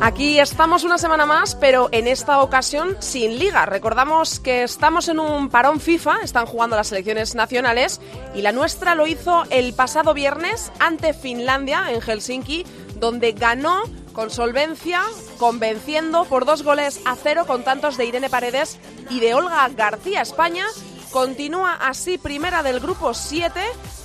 Aquí estamos una semana más, pero en esta ocasión sin liga. Recordamos que estamos en un parón FIFA, están jugando las selecciones nacionales y la nuestra lo hizo el pasado viernes ante Finlandia en Helsinki, donde ganó con solvencia, convenciendo por dos goles a cero con tantos de Irene Paredes y de Olga García España. Continúa así primera del grupo 7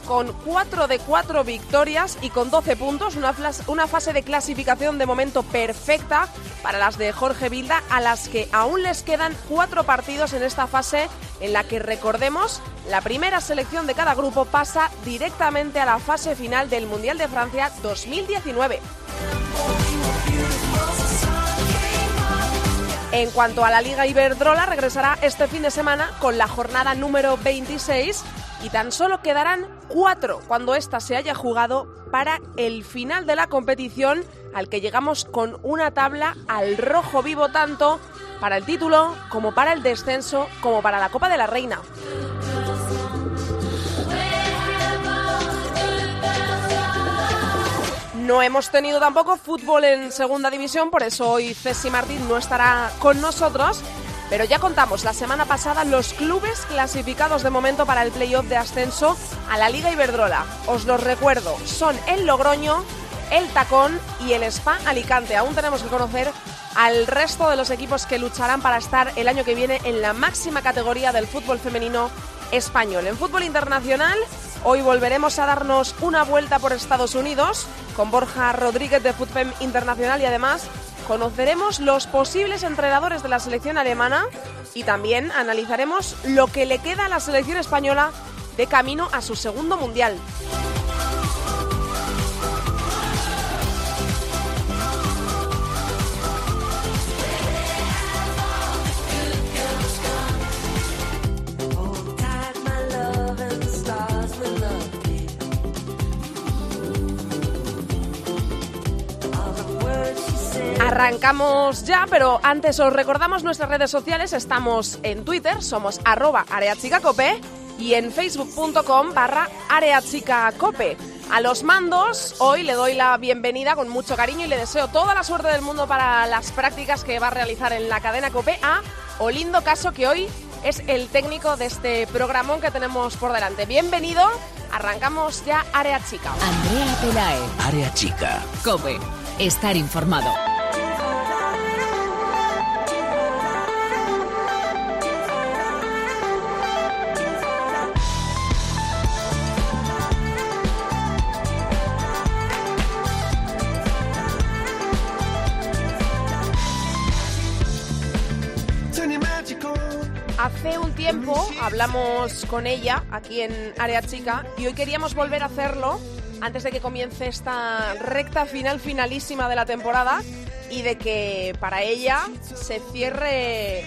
con 4 de 4 victorias y con 12 puntos, una, una, fase de clasificación de momento perfecta para las de Jorge Vilda, a las que aún les quedan 4 partidos en esta fase en la que recordemos, la primera selección de cada grupo pasa directamente a la fase final del Mundial de Francia 2019. En cuanto a la Liga Iberdrola, regresará este fin de semana con la jornada número 26 y tan solo quedarán cuatro cuando ésta se haya jugado para el final de la competición al que llegamos con una tabla al rojo vivo tanto para el título como para el descenso como para la Copa de la Reina. No hemos tenido tampoco fútbol en segunda división, por eso hoy Ceci Martín no estará con nosotros. Pero ya contamos la semana pasada los clubes clasificados de momento para el playoff de ascenso a la Liga Iberdrola. Os los recuerdo, son el Logroño, el Tacón y el Spa Alicante. Aún tenemos que conocer al resto de los equipos que lucharán para estar el año que viene en la máxima categoría del fútbol femenino español. En fútbol internacional, hoy volveremos a darnos una vuelta por Estados Unidos con Borja Rodríguez de Fútbol Internacional y además conoceremos los posibles entrenadores de la selección alemana y también analizaremos lo que le queda a la selección española de camino a su segundo mundial. Arrancamos ya, pero antes os recordamos nuestras redes sociales. Estamos en Twitter, somos arroba areachicacope y en facebook.com barra areachicacope. A los mandos, hoy le doy la bienvenida con mucho cariño y le deseo toda la suerte del mundo para las prácticas que va a realizar en la cadena Cope a Olindo Caso, que hoy es el técnico de este programón que tenemos por delante. Bienvenido, arrancamos ya Área Chica. Andrea Pelae. Área chica. Cope. Estar informado. Hablamos con ella aquí en Área Chica y hoy queríamos volver a hacerlo antes de que comience esta recta final finalísima de la temporada y de que para ella se cierre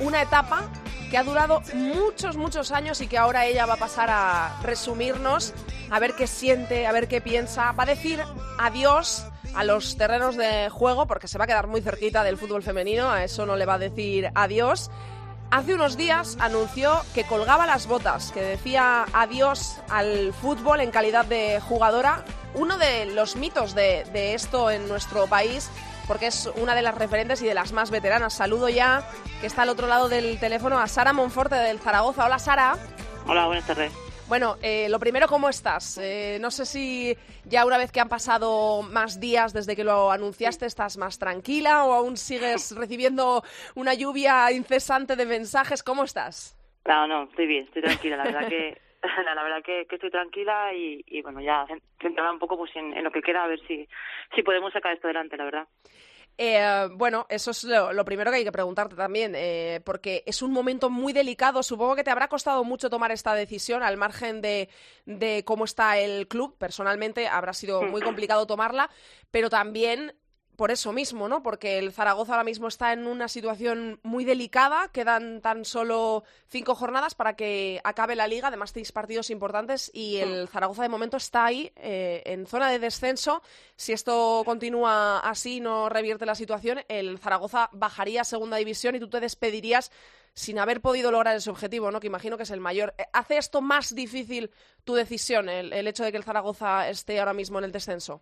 una etapa que ha durado muchos, muchos años y que ahora ella va a pasar a resumirnos, a ver qué siente, a ver qué piensa, va a decir adiós a los terrenos de juego porque se va a quedar muy cerquita del fútbol femenino, a eso no le va a decir adiós. Hace unos días anunció que colgaba las botas, que decía adiós al fútbol en calidad de jugadora. Uno de los mitos de, esto en nuestro país, porque es una de las referentes y de las más veteranas. Saludo ya, que está al otro lado del teléfono, a Sara Monforte del Zaragoza. Hola, Sara. Hola, buenas tardes. Bueno, eh, lo primero, ¿cómo estás? Eh, no sé si ya una vez que han pasado más días desde que lo anunciaste, estás más tranquila o aún sigues recibiendo una lluvia incesante de mensajes. ¿Cómo estás? No, no, estoy bien, estoy tranquila. La verdad que, la verdad que, que estoy tranquila y, y, bueno, ya centrada un poco pues en, en, lo que queda, a ver si, si podemos sacar esto adelante, la verdad. Eh, bueno, eso es lo, lo, primero que hay que preguntarte también, eh, porque es un momento muy delicado. Supongo que te habrá costado mucho tomar esta decisión, al margen de, de cómo está el club. Personalmente habrá sido muy complicado tomarla, pero también por eso mismo, ¿no? Porque el Zaragoza ahora mismo está en una situación muy delicada, quedan tan solo cinco jornadas para que acabe la liga, además seis partidos importantes y el Zaragoza de momento está ahí eh, en zona de descenso. Si esto continúa así, no revierte la situación, el Zaragoza bajaría a segunda división y tú te despedirías sin haber podido lograr ese objetivo, ¿no? Que imagino que es el mayor. Eh, ¿Hace esto más difícil tu decisión, el, el hecho de que el Zaragoza esté ahora mismo en el descenso?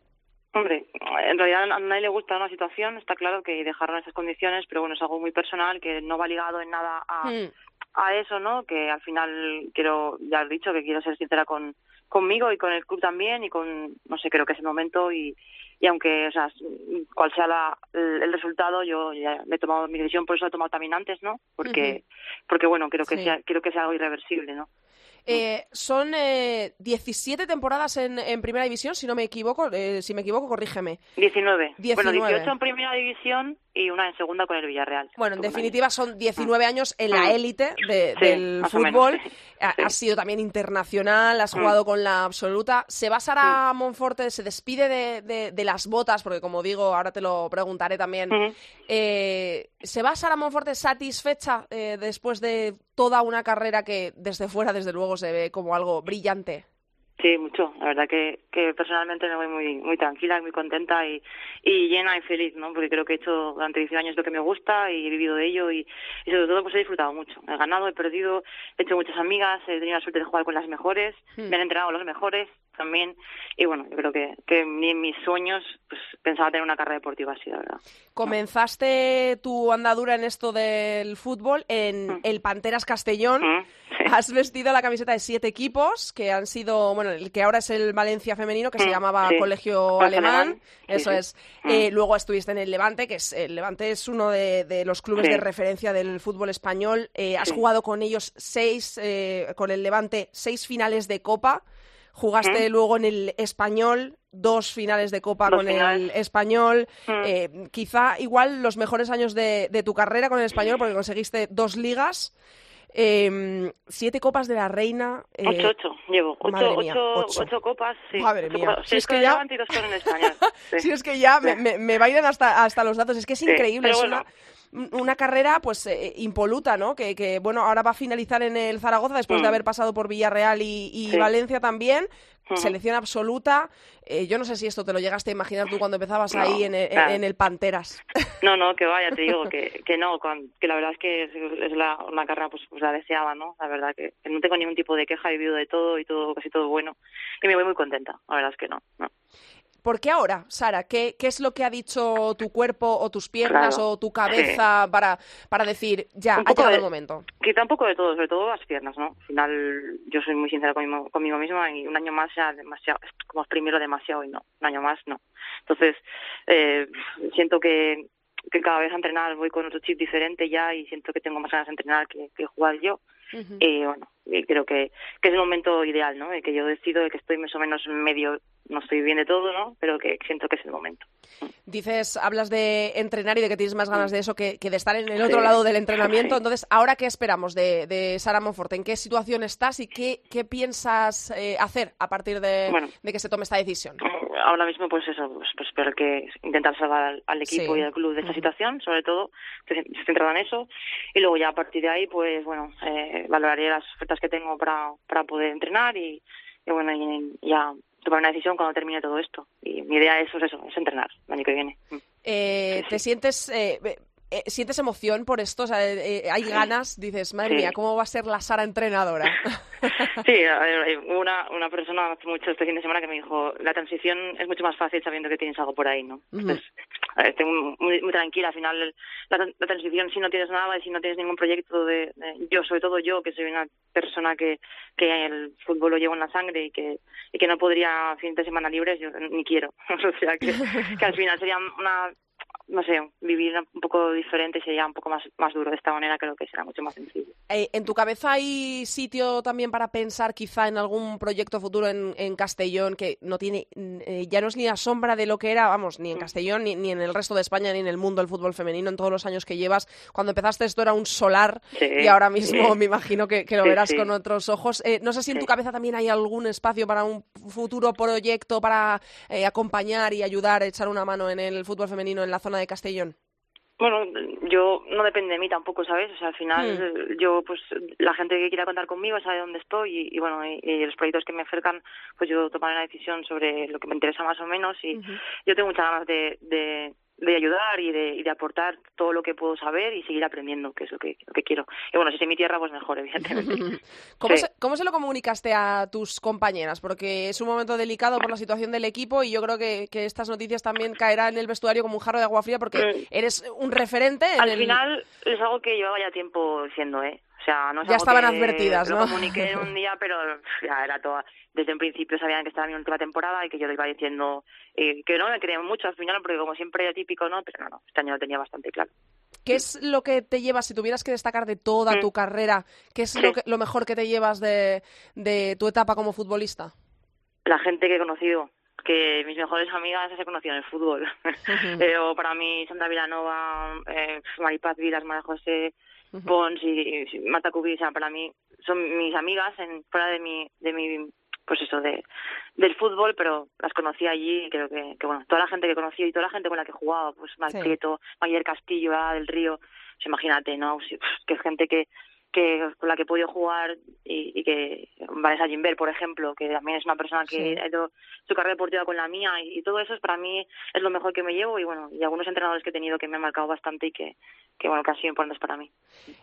Hombre, en realidad a nadie le gusta una situación, está claro que dejaron esas condiciones, pero bueno, es algo muy personal que no va ligado en nada a, Hmm. a eso, ¿no? Que al final quiero, ya he dicho que quiero ser sincera con conmigo y con el club también y con, no sé, creo que es el momento y, y aunque, o sea, cual sea la, el, el resultado, yo ya me he tomado mi decisión, por eso he tomado también antes, ¿no? Porque, porque bueno, creo que Sí. sea, quiero que sea algo irreversible, ¿no? Eh, son eh, 17 temporadas en, en Primera División, si no me equivoco. eh, si me equivoco, corrígeme. 19. 19. Bueno, 18 en primera división y una en segunda con el Villarreal. Bueno, en definitiva son 19 años en la Mm. élite de- Sí, del menos, fútbol. sí. Ha- Sí. Has sido también internacional, has Mm. jugado con la absoluta. ¿Se va Sara Monforte, se despide de, de- de las botas? Porque como digo, ahora te lo preguntaré también. Eh, ¿Se va Sara Monforte satisfecha eh, después de toda una carrera que desde fuera, desde luego, se ve como algo brillante? Sí, mucho. La verdad que, que personalmente me voy muy muy tranquila, muy contenta y, y llena y feliz, ¿no? Porque creo que he hecho durante 10 años lo que me gusta y he vivido de ello y, y sobre todo pues he disfrutado mucho. He ganado, he perdido, he hecho muchas amigas, he tenido la suerte de jugar con las mejores, Hmm. me han entrenado los mejores también y bueno, yo creo que, que ni en mis sueños pues pensaba tener una carrera deportiva así, la verdad. Comenzaste tu andadura en esto del fútbol en Mm. el Panteras Castellón. Mm, sí. Has vestido la camiseta de siete equipos que han sido, bueno, el que ahora es el Valencia femenino, que se Mm, llamaba sí. Colegio Alemán. Eso sí. es. Eh, luego estuviste en el Levante, que es el Levante es uno de, de los clubes de referencia del fútbol español. Eh, has jugado con ellos seis, eh, con el Levante, seis finales de Copa. Jugaste Mm. luego en el Español, dos finales de Copa Dos con el. Español. Mm. Eh, quizá igual los mejores años de, de tu carrera con el Español, porque conseguiste dos ligas, eh, siete Copas de la Reina. eh, Ocho, ocho, llevo. Ocho, madre mía, ocho, ocho. copas, sí. Madre mía. copas. Si es que ya- Español. Sí. Si es que ya me, me, me bailan hasta, hasta los datos. Es que es Sí, increíble. pero Es bueno. una, una carrera pues eh, impoluta, ¿no? Que, que, bueno, ahora va a finalizar en el Zaragoza después de Mm. haber pasado por Villarreal y, y Sí. Valencia también. Selección absoluta. Eh, yo no sé si esto te lo llegaste a imaginar tú cuando empezazas No, ahí en el, claro. en el Panteras. No, no, que vaya, te digo que, que no, que la verdad es que es, es la, una carrera pues, pues la deseaba, ¿no? La verdad que, que no tengo ningún tipo de queja, he vivido de todo y todo, casi todo bueno. Y me voy muy contenta, la verdad es que no. no. ¿Por qué ahora, Sara? ¿Qué, qué es lo que ha dicho tu cuerpo o tus piernas Claro, o tu cabeza para, para decir, ya, ha llegado de- el momento? Quizá un poco de todo, sobre todo las piernas, ¿no? Al final yo soy muy sincera conmigo, conmigo misma y un año más ya demasiado, es como primero demasiado y no, un año más no. Entonces, eh, siento que, que cada vez a entrenar voy con otro chip diferente ya y siento que tengo más ganas de entrenar que, que jugar yo. Ujú. Y bueno, y creo que, que es el momento ideal, ¿no? De que yo decido de que estoy más o menos medio, no estoy bien de todo, ¿no? Pero que siento que es el momento. Dices, hablas de entrenar y de que tienes más ganas de eso que, que de estar en el otro Sí. lado del entrenamiento. Entonces, ¿ahora qué esperamos de, de Sara Monforte? ¿En qué situación estás y qué, qué piensas eh, hacer a partir de, Bueno. de que se tome esta decisión? Ahora mismo, pues eso, pues, pues espero que intentar salvar al, al equipo Sí. y al club de esta situación, sobre todo, estoy centrada en eso. Y luego ya a partir de ahí, pues bueno, eh, valoraré las ofertas que tengo para, para poder entrenar y, y bueno, y, ya tomar una decisión cuando termine todo esto. Y mi idea es, pues eso, es entrenar el año que viene. Eh, Sí, ¿Te sientes... eh, eh, ¿Sientes emoción por esto? O sea, eh, eh, ¿Hay ganas? Dices, madre Sí. mía, ¿cómo va a ser la Sara entrenadora? Sí, una, una persona hace mucho este fin de semana que me dijo, la transición es mucho más fácil sabiendo que tienes algo por ahí, ¿no? Entonces, estoy muy, muy, muy tranquila, al final la, la transición si no tienes nada y si no tienes ningún proyecto de, de- yo, sobre todo yo, que soy una persona que, que el fútbol lo llevo en la sangre y que, y que no podría fin de semana libres, yo ni quiero. o sea, que, que al final sería una no sé, vivir un poco diferente sería un poco más, más duro. De esta manera creo que será mucho más sencillo. Eh, ¿En tu cabeza hay sitio también para pensar quizá en algún proyecto futuro en, en Castellón que no tiene, mm, eh, ya no es ni la sombra de lo que era, vamos, ni en Castellón, ni, ni en el resto de España, ni en el mundo del fútbol femenino en todos los años que llevas? Cuando empezaste esto era un solar Sí, y ahora mismo sí. me imagino que, que lo Sí, verás con otros ojos. Eh, no sé si en tu cabeza también hay algún espacio para un futuro proyecto para eh, acompañar y ayudar, echar una mano en el fútbol femenino en la zona de Castellón? Bueno, yo no depende de mí tampoco, ¿sabes? O sea, al final Hmm. yo, pues, la gente que quiera contar conmigo sabe dónde estoy y, y bueno, y, y los proyectos que me acercan, pues yo tomaré una decisión sobre lo que me interesa más o menos y yo tengo muchas ganas de, de, de ayudar y de, y de aportar todo lo que puedo saber y seguir aprendiendo, que es lo que, lo que quiero. Y bueno, si es mi tierra, pues mejor, evidentemente. ¿Cómo, Sí. se, ¿Cómo se lo comunicaste a tus compañeras? Porque es un momento delicado por la situación del equipo y yo creo que, que estas noticias también caerán en el vestuario como un jarro de agua fría porque Mm. eres un referente. en Al el- final es algo que llevaba ya tiempo diciendo, ¿eh? O sea, no es Ya algo estaban que advertidas, lo ¿no? comuniqué en un día, pero ya era todo. Desde un principio sabían que estaba en mi última temporada y que yo lo iba diciendo eh, que no me creían mucho al final, porque como siempre era típico, ¿no? Pero no, no, este año lo tenía bastante claro. ¿Qué es lo que te llevas, si tuvieras que destacar de toda Mm. tu carrera, qué es Sí. lo, que- lo mejor que te llevas de, de tu etapa como futbolista? La gente que he conocido, que mis mejores amigas las he conocido en el fútbol. Eh, o para mí Sandra Vilanova, eh, Maripaz Vilas, María José. Pons y, y Marta Cubi, o sea, para mí son mis amigas en, fuera de mi, de mi, pues eso, de, del fútbol, pero las conocí allí y creo que, que bueno, toda la gente que conocí y toda la gente con la que he jugado, pues Mar Sí. Mayer Castillo, Ada del Río, pues imagínate, ¿no? Pues, que es gente que, que con la que he podido jugar y, y que Vanessa Gimbel, por ejemplo, que también es una persona que Sí. ha hecho su carrera deportiva con la mía y, y todo eso es para mí es lo mejor que me llevo y bueno, y algunos entrenadores que he tenido que me han marcado bastante y que, que bueno, que han sido importantes para mí.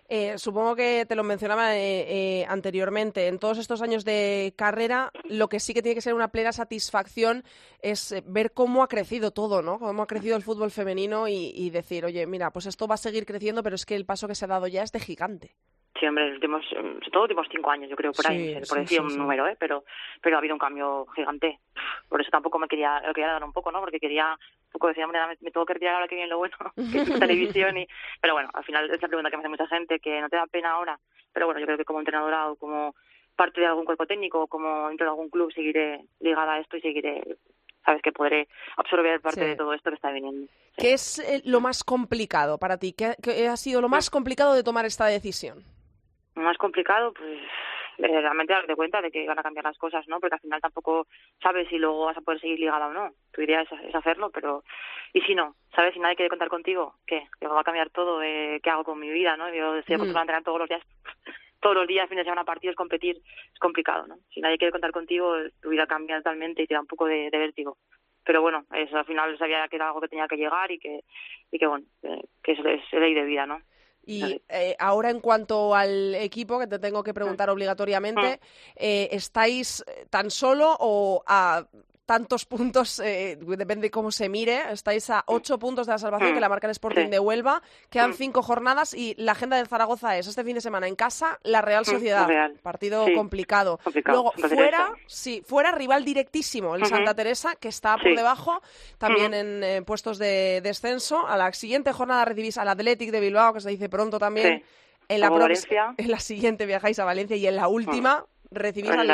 Eh, supongo que te lo mencionaba eh, eh, anteriormente. En todos estos años de carrera, lo que sí que tiene que ser una plena satisfacción es eh, ver cómo ha crecido todo, ¿no? Cómo ha crecido el fútbol femenino y, y decir, oye, mira, pues esto va a seguir creciendo, pero es que el paso que se ha dado ya es de gigante. Sí, hombre, los últimos, sobre todo los últimos cinco años, yo creo, por ahí, Sí, sí, por decir sí, un número, ¿eh? Pero, pero ha habido un cambio gigante. Por eso tampoco me quería, lo quería dar un poco, ¿no? Porque quería un poco decir, hombre, me, me tengo que retirar ahora que viene lo bueno, que es televisión y... Pero bueno, al final es la pregunta que me hace mucha gente, que no te da pena ahora. Pero bueno, yo creo que como entrenadora o como parte de algún cuerpo técnico o como dentro de algún club seguiré ligada a esto y seguiré, sabes, que podré absorber parte Sí. de todo esto que está viniendo. Sí. ¿Qué es eh, lo más complicado para ti? ¿Qué, qué ha sido lo más complicado de tomar esta decisión? Más complicado, pues realmente darte cuenta de que van a cambiar las cosas, ¿no? Porque al final tampoco sabes si luego vas a poder seguir ligada o no. Tu idea es, es hacerlo, pero ¿y si no? ¿Sabes? Si nadie quiere contar contigo, ¿qué? Que va a cambiar todo, eh, ¿qué hago con mi vida, no? Yo estoy Mm. acostumbrada a entrenar todos los días, todos los días, fin de semana, partidos, competir, es complicado, ¿no? Si nadie quiere contar contigo, tu vida cambia totalmente y te da un poco de, de vértigo. Pero bueno, eso al final sabía que era algo que tenía que llegar y que, y que bueno, que es, es ley de vida, ¿no? Y eh, ahora en cuanto al equipo, que te tengo que preguntar obligatoriamente, eh, ¿estáis eh, tan solo o a tantos puntos, eh, depende de cómo se mire, estáis a ocho puntos de la salvación Mm, que la marca el Sporting de Huelva, quedan Mm. cinco jornadas y la agenda del Zaragoza es este fin de semana en casa, la Real Mm, Sociedad, Real. partido Sí. complicado. Complicado. Luego fuera, sí, fuera rival directísimo, el. Santa Teresa, que está por Sí. debajo, también en eh, puestos de descenso. A la siguiente jornada recibís al Athletic de Bilbao, que se dice pronto también. Sí. En la, en la siguiente viajáis a Valencia y en la última Al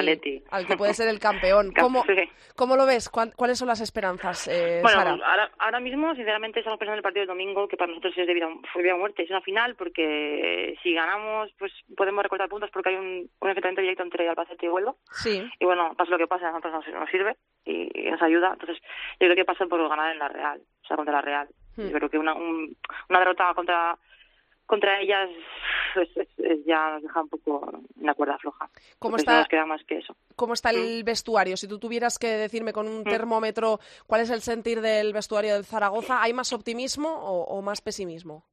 al, que puede ser el campeón. ¿Cómo, Sí. cómo lo ves? ¿Cuál- ¿Cuáles son las esperanzas, eh, Bueno, Sara? ahora, ahora mismo, sinceramente, estamos pensando en el partido del domingo, que para nosotros es de vida, fue vida o muerte. Es una final porque si ganamos, pues podemos recortar puntos porque hay un, un enfrentamiento directo entre Albacete y Huelva. Sí, Y bueno, pasa lo que pasa, a nosotros nos, nos sirve y, y nos ayuda. Entonces, yo creo que pasa por ganar en la Real, o sea, contra la Real. Hmm. Yo creo que una, un- una derrota contra contra ellas pues, es- es- ya nos deja un poco en la cuerda floja. ¿Cómo está- nos queda más que eso. ¿Cómo está el vestuario? Si tú tuvieras que decirme con Mm. un termómetro cuál es el sentir del vestuario del Zaragoza, ¿hay más optimismo o, o más pesimismo?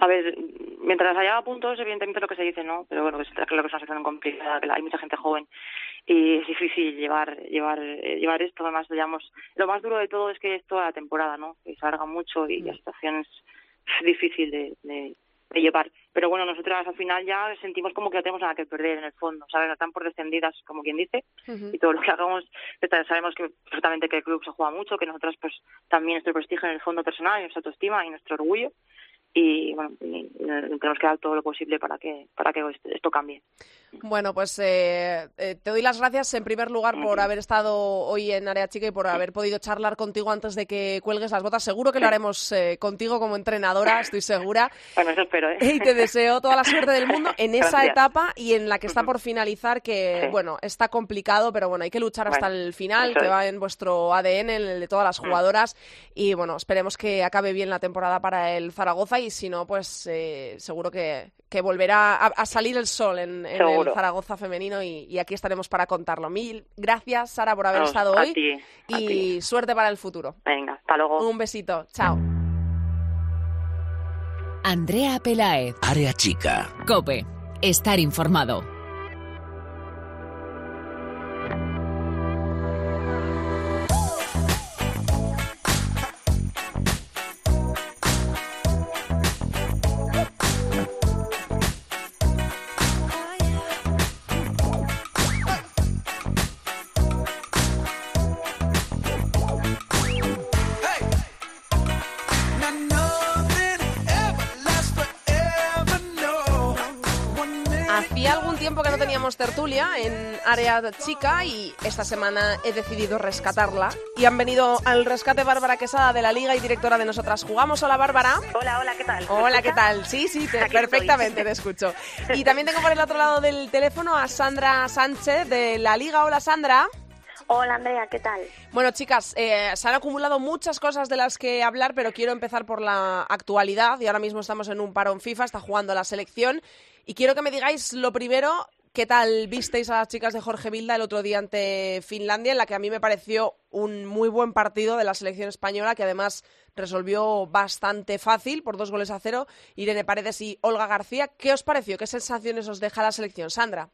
A ver, mientras haya puntos, evidentemente lo que se dice, ¿no? Pero bueno, que es claro que es una situación complicada, que hay mucha gente joven y es difícil llevar llevar eh, llevar esto. Además, digamos, lo más duro de todo es que es toda la temporada, ¿no? Que se alarga mucho y la situación es difícil de, de, de llevar. Pero bueno, nosotras al final ya sentimos como que no tenemos nada que perder en el fondo, ¿sabes? Están por descendidas, como quien dice, y todo lo que hagamos, sabemos que perfectamente que el club se juega mucho, que nosotras pues también nuestro prestigio en el fondo personal y nuestra autoestima y nuestro orgullo. Y bueno, tenemos que dar todo lo posible para que para que esto cambie. Bueno, pues eh, eh, te doy las gracias en primer lugar por haber estado hoy en Área Chica y por haber podido charlar contigo antes de que cuelgues las botas. Seguro que lo haremos eh, contigo como entrenadora, estoy segura. Bueno, eso espero. Y te deseo toda la suerte del mundo en esa etapa y en la que está por finalizar, que bueno, está complicado, pero bueno, hay que luchar hasta el final, que va en vuestro ADN, el de todas las jugadoras. Y bueno, esperemos que acabe bien la temporada para el Zaragoza y si no, pues seguro que, que volverá a, salir el sol en, el Zaragoza femenino y, aquí estaremos para contarlo. Mil gracias, Sara, por haber estado hoy y suerte para el futuro. Venga, hasta luego. Un besito, chao. Andrea Pelaez. Área Chica. Cope. Estar informado. Área chica y esta semana he decidido rescatarla. Y han venido al rescate Bárbara Quesada de la Liga y directora de Nosotras Jugamos. Hola Bárbara. Hola, hola, ¿qué tal? Hola, ¿qué tal? Sí, sí, perfectamente te escucho. Y también tengo por el otro lado del teléfono a Sandra Sánchez de la Liga. Hola Sandra. Hola Andrea, ¿qué tal? Bueno, chicas, eh, se han acumulado muchas cosas de las que hablar, pero quiero empezar por la actualidad. Y ahora mismo estamos en un parón FIFA, está jugando la selección. Y quiero que me digáis lo primero, ¿Qué tal visteis a las chicas de Jorge Vilda el otro día ante Finlandia, en la que a mí me pareció un muy buen partido de la selección española, que además resolvió bastante fácil por dos goles a cero Irene Paredes y Olga García? ¿Qué os pareció? ¿Qué sensaciones os deja la selección, Sandra?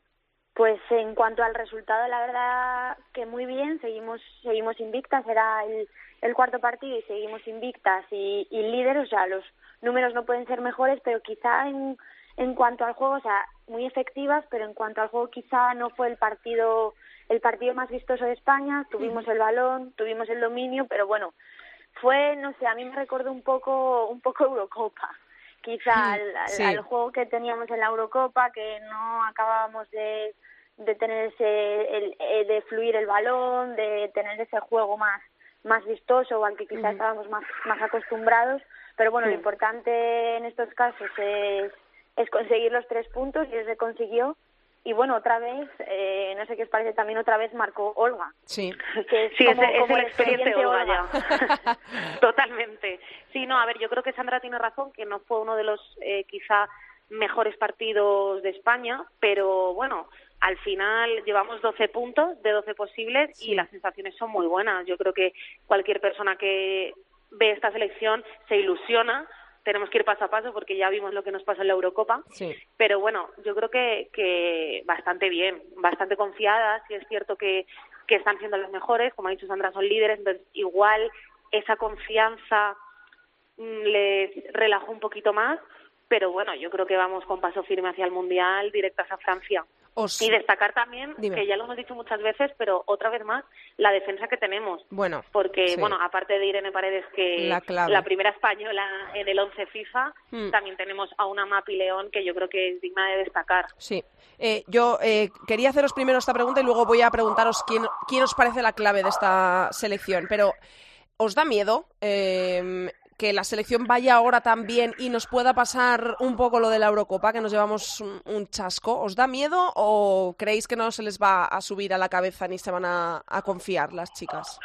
Pues en cuanto al resultado, la verdad que muy bien, seguimos, seguimos invictas, era el, el cuarto partido y seguimos invictas y, y líderes, o sea, los números no pueden ser mejores, pero quizá en en cuanto al juego, o sea, muy efectivas, pero en cuanto al juego quizá no fue el partido el partido más vistoso de España, tuvimos el balón, tuvimos el dominio, pero bueno, fue, no sé, a mí me recordó un poco un poco Eurocopa, quizá al, juego que teníamos en la Eurocopa, que no acabábamos de, de tener ese, el, eh, de fluir el balón, de tener ese juego más más vistoso o al que quizá estábamos más, más acostumbrados, pero bueno, lo importante en estos casos es es conseguir los tres puntos y se consiguió. Y bueno, otra vez, eh, no sé qué os parece, también otra vez marcó Olga. Sí, que es sí, es, la experiencia de Olga, ya. Totalmente. Sí, no, a ver, yo creo que Sandra tiene razón, que no fue uno de los eh, quizá mejores partidos de España, pero bueno, al final llevamos 12 puntos de 12 posibles y las sensaciones son muy buenas. Yo creo que cualquier persona que ve esta selección se ilusiona tenemos que ir paso a paso porque ya vimos lo que nos pasó en la Eurocopa. Sí. Pero bueno, yo creo que, que bastante bien, bastante confiadas. Y es cierto que, que están siendo las mejores, como ha dicho Sandra, son líderes, entonces igual esa confianza mm, les relajó un poquito más. Pero bueno, yo creo que vamos con paso firme hacia el Mundial, directas a Francia. Y destacar también, que ya lo hemos dicho muchas veces, pero otra vez más, la defensa que tenemos. Bueno. Porque, bueno, aparte de Irene Paredes, que la, la primera española en el 11 FIFA, hmm. también tenemos a una Mapi León que yo creo que es digna de destacar. Sí. Eh, yo eh, quería haceros primero esta pregunta y luego voy a preguntaros quién, quién os parece la clave de esta selección. Pero, ¿os da miedo eh, que la selección vaya ahora también y nos pueda pasar un poco lo de la Eurocopa, que nos llevamos un, chasco. ¿Os da miedo o creéis que no se les va a subir a la cabeza ni se van a, confiar las chicas?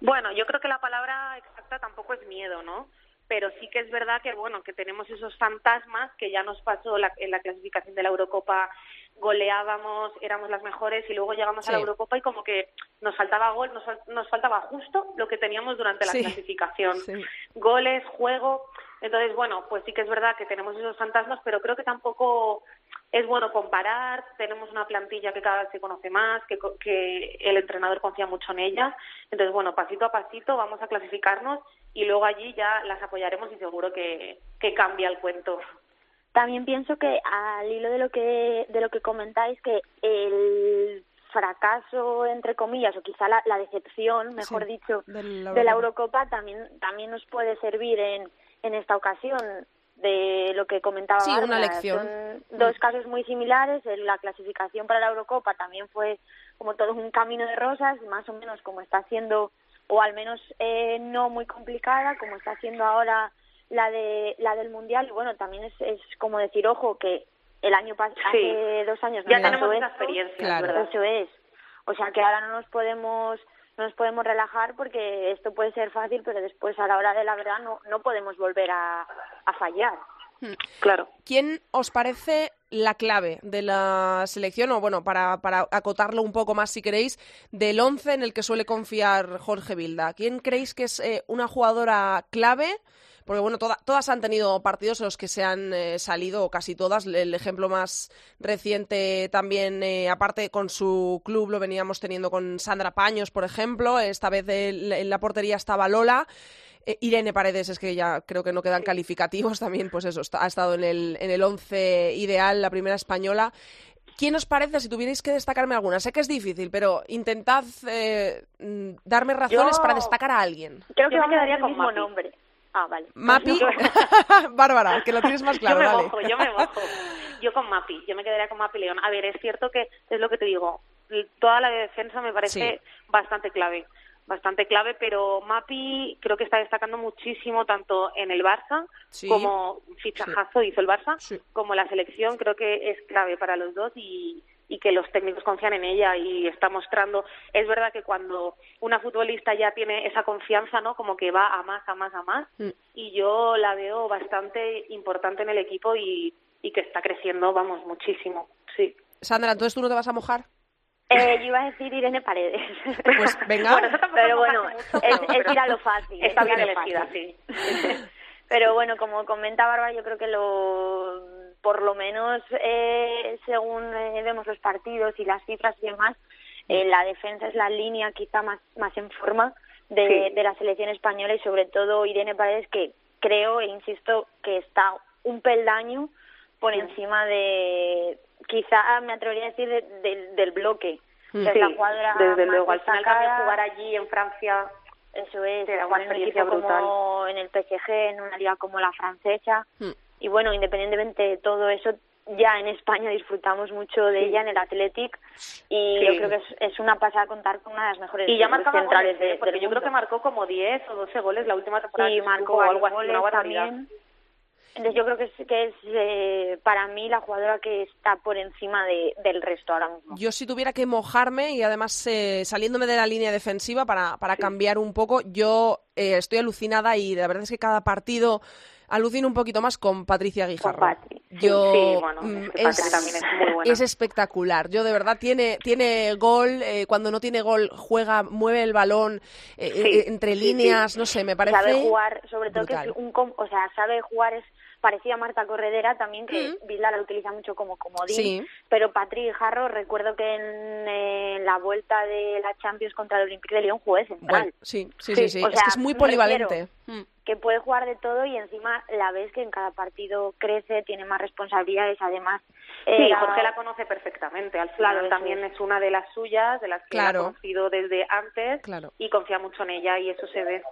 Bueno, yo creo que la palabra exacta tampoco es miedo, ¿no? Pero sí que es verdad que, bueno, que tenemos esos fantasmas que ya nos pasó en la clasificación de la Eurocopa goleábamos, éramos las mejores y luego llegamos a la Eurocopa y como que nos faltaba gol, nos, nos faltaba justo lo que teníamos durante la clasificación. Goles, juego. Entonces, bueno, pues sí que es verdad que tenemos esos fantasmas, pero creo que tampoco es bueno comparar. Tenemos una plantilla que cada vez se conoce más, que, que el entrenador confía mucho en ella. Entonces, bueno, pasito a pasito vamos a clasificarnos y luego allí ya las apoyaremos y seguro que, que cambia el cuento. También pienso que al hilo de lo que de lo que comentáis que el fracaso entre comillas o quizá la, decepción, mejor dicho, de la Eurocopa también también nos puede servir en en esta ocasión. de lo que comentaba Sí, una Bárbara. lección. Son dos casos muy similares. La clasificación para la Eurocopa también fue como todo un camino de rosas, más o menos como está haciendo, o al menos eh, no muy complicada, como está haciendo ahora la de la del Mundial. Y bueno, también es, es como decir, ojo, que el año pasado, Sí. hace dos años no Ya tenemos esa experiencia, Claro. ¿verdad? Eso es. O sea que ahora no nos podemos no nos podemos relajar porque esto puede ser fácil, pero después a la hora de la verdad no, no podemos volver a, a fallar. Claro. ¿Quién os parece la clave de la selección? O bueno, para, para acotarlo un poco más si queréis, del 11 en el que suele confiar Jorge Vilda. ¿Quién creéis que es eh, una jugadora clave? Porque bueno, toda- todas han tenido partidos en los que se han eh, salido, o casi todas. El ejemplo más reciente también, eh, aparte con su club, lo veníamos teniendo con Sandra Paños, por ejemplo. Esta vez el- en la portería estaba Lola. Eh, Irene Paredes es que ya creo que no quedan calificativos también, pues eso, está- ha estado en el, en el 11 ideal, la primera española. ¿Quién os parece, si tuvierais que destacarme alguna? Sé que es difícil, pero intentad eh, mm, darme razones Yo- para destacar a alguien. Creo que Yo me quedaría el con mismo Mapi. nombre. Ah, vale. Mapi, Bárbara, que lo tienes más claro, yo me dale. mojo, yo me mojo. Yo con Mapi, yo me quedaría con Mapi León. A ver, es cierto que es lo que te digo, toda la defensa me parece bastante clave, bastante clave, pero Mapi creo que está destacando muchísimo tanto en el Barça Sí. como fichajazo hizo el Barça, como la selección, creo que es clave para los dos y y que los técnicos confían en ella y está mostrando es verdad que cuando una futbolista ya tiene esa confianza no como que va a más a más a más Mm. y yo la veo bastante importante en el equipo y, y que está creciendo, vamos, muchísimo, sí. Sandra, entonces tú no te vas a mojar. Eh, yo iba a decir Irene Paredes. Pues venga. Bueno, eso tampoco pero bueno, mucho, es, pero- es ir a lo fácil. Está bien elegida, sí. Pero bueno, como comenta Bárbara, yo creo que lo, por lo menos eh, según eh, vemos los partidos y las cifras y demás, eh, la defensa es la línea quizá más, más en forma de, Sí. de la selección española y sobre todo Irene Paredes que creo e insisto que está un peldaño por encima de, quizá me atrevería a decir, de- de- del bloque. O sea, Sí, la jugadora desde luego. Al final también jugar allí en Francia Eso es, Era jugar una en un experiencia equipo brutal. como en el PSG, en una liga como la francesa. Mm. Y bueno, independientemente de todo eso, ya en España disfrutamos mucho de ella en el Athletic y Sí. yo creo que es, es una pasada contar con una de las mejores y ya marcaba centrales goles, ¿eh? de, porque del yo creo que marcó como 10 o 12 goles la última temporada. Sí, marcó algo así, goles una también. Entonces yo creo que es, que es eh, para mí la jugadora que está por encima de, del resto ahora mismo. Yo si tuviera que mojarme y además eh, saliéndome de la línea defensiva para, para cambiar un poco, yo eh, estoy alucinada y la verdad es que cada partido alucino un poquito más con Patricia Guijarro. Patri. Yo, Sí, bueno, mm, es también es muy buena. es espectacular. Yo de verdad tiene tiene gol, eh, cuando no tiene gol juega, mueve el balón eh, Sí, eh, entre sí, líneas, no sé, me parece sabe jugar, sobre todo brutal. que es un, o sea, sabe jugar es parecida a Marta Corredera también que Vila la utiliza mucho como comodín, Sí. pero Patri Jarro recuerdo que en eh, la vuelta de la Champions contra el Olympique de Lyon jugó de central, Bueno, sí, sí, sí, o es sea, que es muy me polivalente. refiero- Mm. que puede jugar de todo y encima la ves que en cada partido crece, tiene más responsabilidades, además Sí, era- Jorge la conoce perfectamente. Al final Claro, también es. es una de las suyas, de las que Claro. ha conocido desde antes Claro. y confía mucho en ella y eso se ve.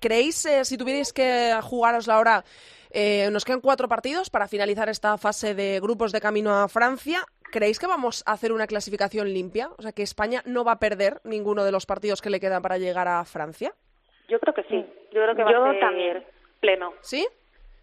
¿Creéis, eh, si tuvierais que jugaros ahora, eh, nos quedan cuatro partidos para finalizar esta fase de grupos de camino a Francia? ¿Creéis que vamos a hacer una clasificación limpia? O sea, que España no va a perder ninguno de los partidos que le quedan para llegar a Francia. Yo creo que sí. Yo creo que va Yo a ser también. pleno. ¿Sí?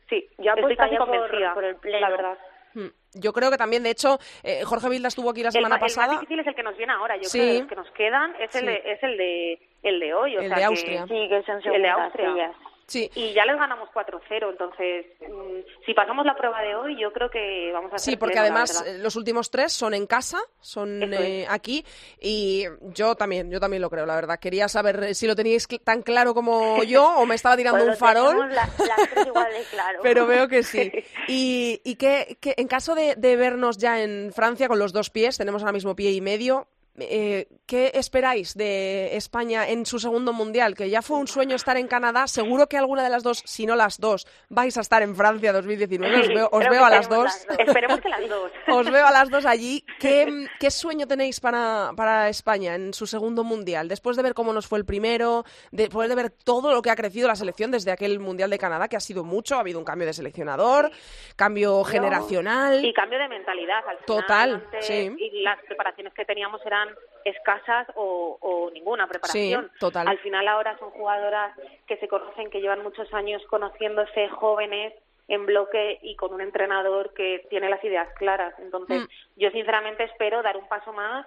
Sí, Yo estoy casi por- convencida, por el pleno. la verdad. Hmm. Yo creo que también, de hecho, eh, Jorge Vilda estuvo aquí la El, semana ma- el pasada. más difícil es el que nos viene ahora. Yo Sí. creo que los que nos quedan es el, Sí. de, es el de el de hoy. O El sea de que- Austria. sí que son El de Austria. Sí. Y ya les ganamos 4-0, entonces mm, si pasamos la prueba de hoy, yo creo que vamos a Sí, porque además eh, los últimos tres son en casa, son eh, aquí y yo también, yo también lo creo, la verdad. Quería saber eh, si lo teníais tan claro como yo o me estaba tirando Pues un farol. tenemos la- las tres igual de claro. Pero veo que sí. Y, y que, que en caso de, de vernos ya en Francia con los dos pies, tenemos ahora mismo pie y medio, eh, ¿qué esperáis de España en su segundo mundial? Que ya fue un sueño estar en Canadá. Seguro que alguna de las dos, si no las dos, vais a estar en Francia 2019. Os veo, os veo a las dos. Esperemos que las dos. os veo a las dos allí. ¿Qué, qué sueño tenéis para, para España en su segundo mundial? Después de ver cómo nos fue el primero, después de ver todo lo que ha crecido la selección desde aquel mundial de Canadá, que ha sido mucho, ha habido un cambio de seleccionador, cambio generacional. Y cambio de mentalidad. Al final, Total, antes, sí. Y las preparaciones que teníamos eran escasas o, o ninguna preparación. Sí, total. Al final ahora son jugadoras que se conocen, que llevan muchos años conociéndose, jóvenes, en bloque y con un entrenador que tiene las ideas claras. Entonces, Mm. yo sinceramente espero dar un paso más,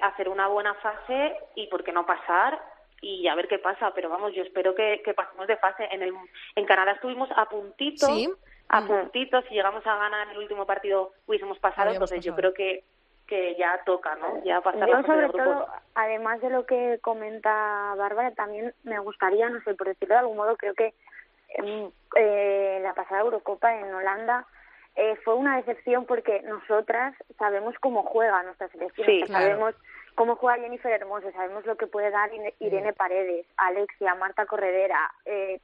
hacer una buena fase y, ¿por qué no pasar? Y a ver qué pasa. Pero vamos, yo espero que, que pasemos de fase. En, el, en Canadá estuvimos a puntito, Sí. a Mm. puntito. Si llegamos a ganar el último partido, hubiésemos pasado. Entonces, yo creo que, que ya toca, ¿no? Ya pasar Yo sobre grupos. todo, además de lo que comenta Bárbara, también me gustaría, no sé, por decirlo de algún modo, creo que em, eh, la pasada Eurocopa en Holanda eh, fue una decepción porque nosotras sabemos cómo juega nuestra selección, Sí, o sea, claro. sabemos cómo juega Jennifer Hermoso, sabemos lo que puede dar Ine- Irene Paredes, Alexia, Marta Corredera, eh,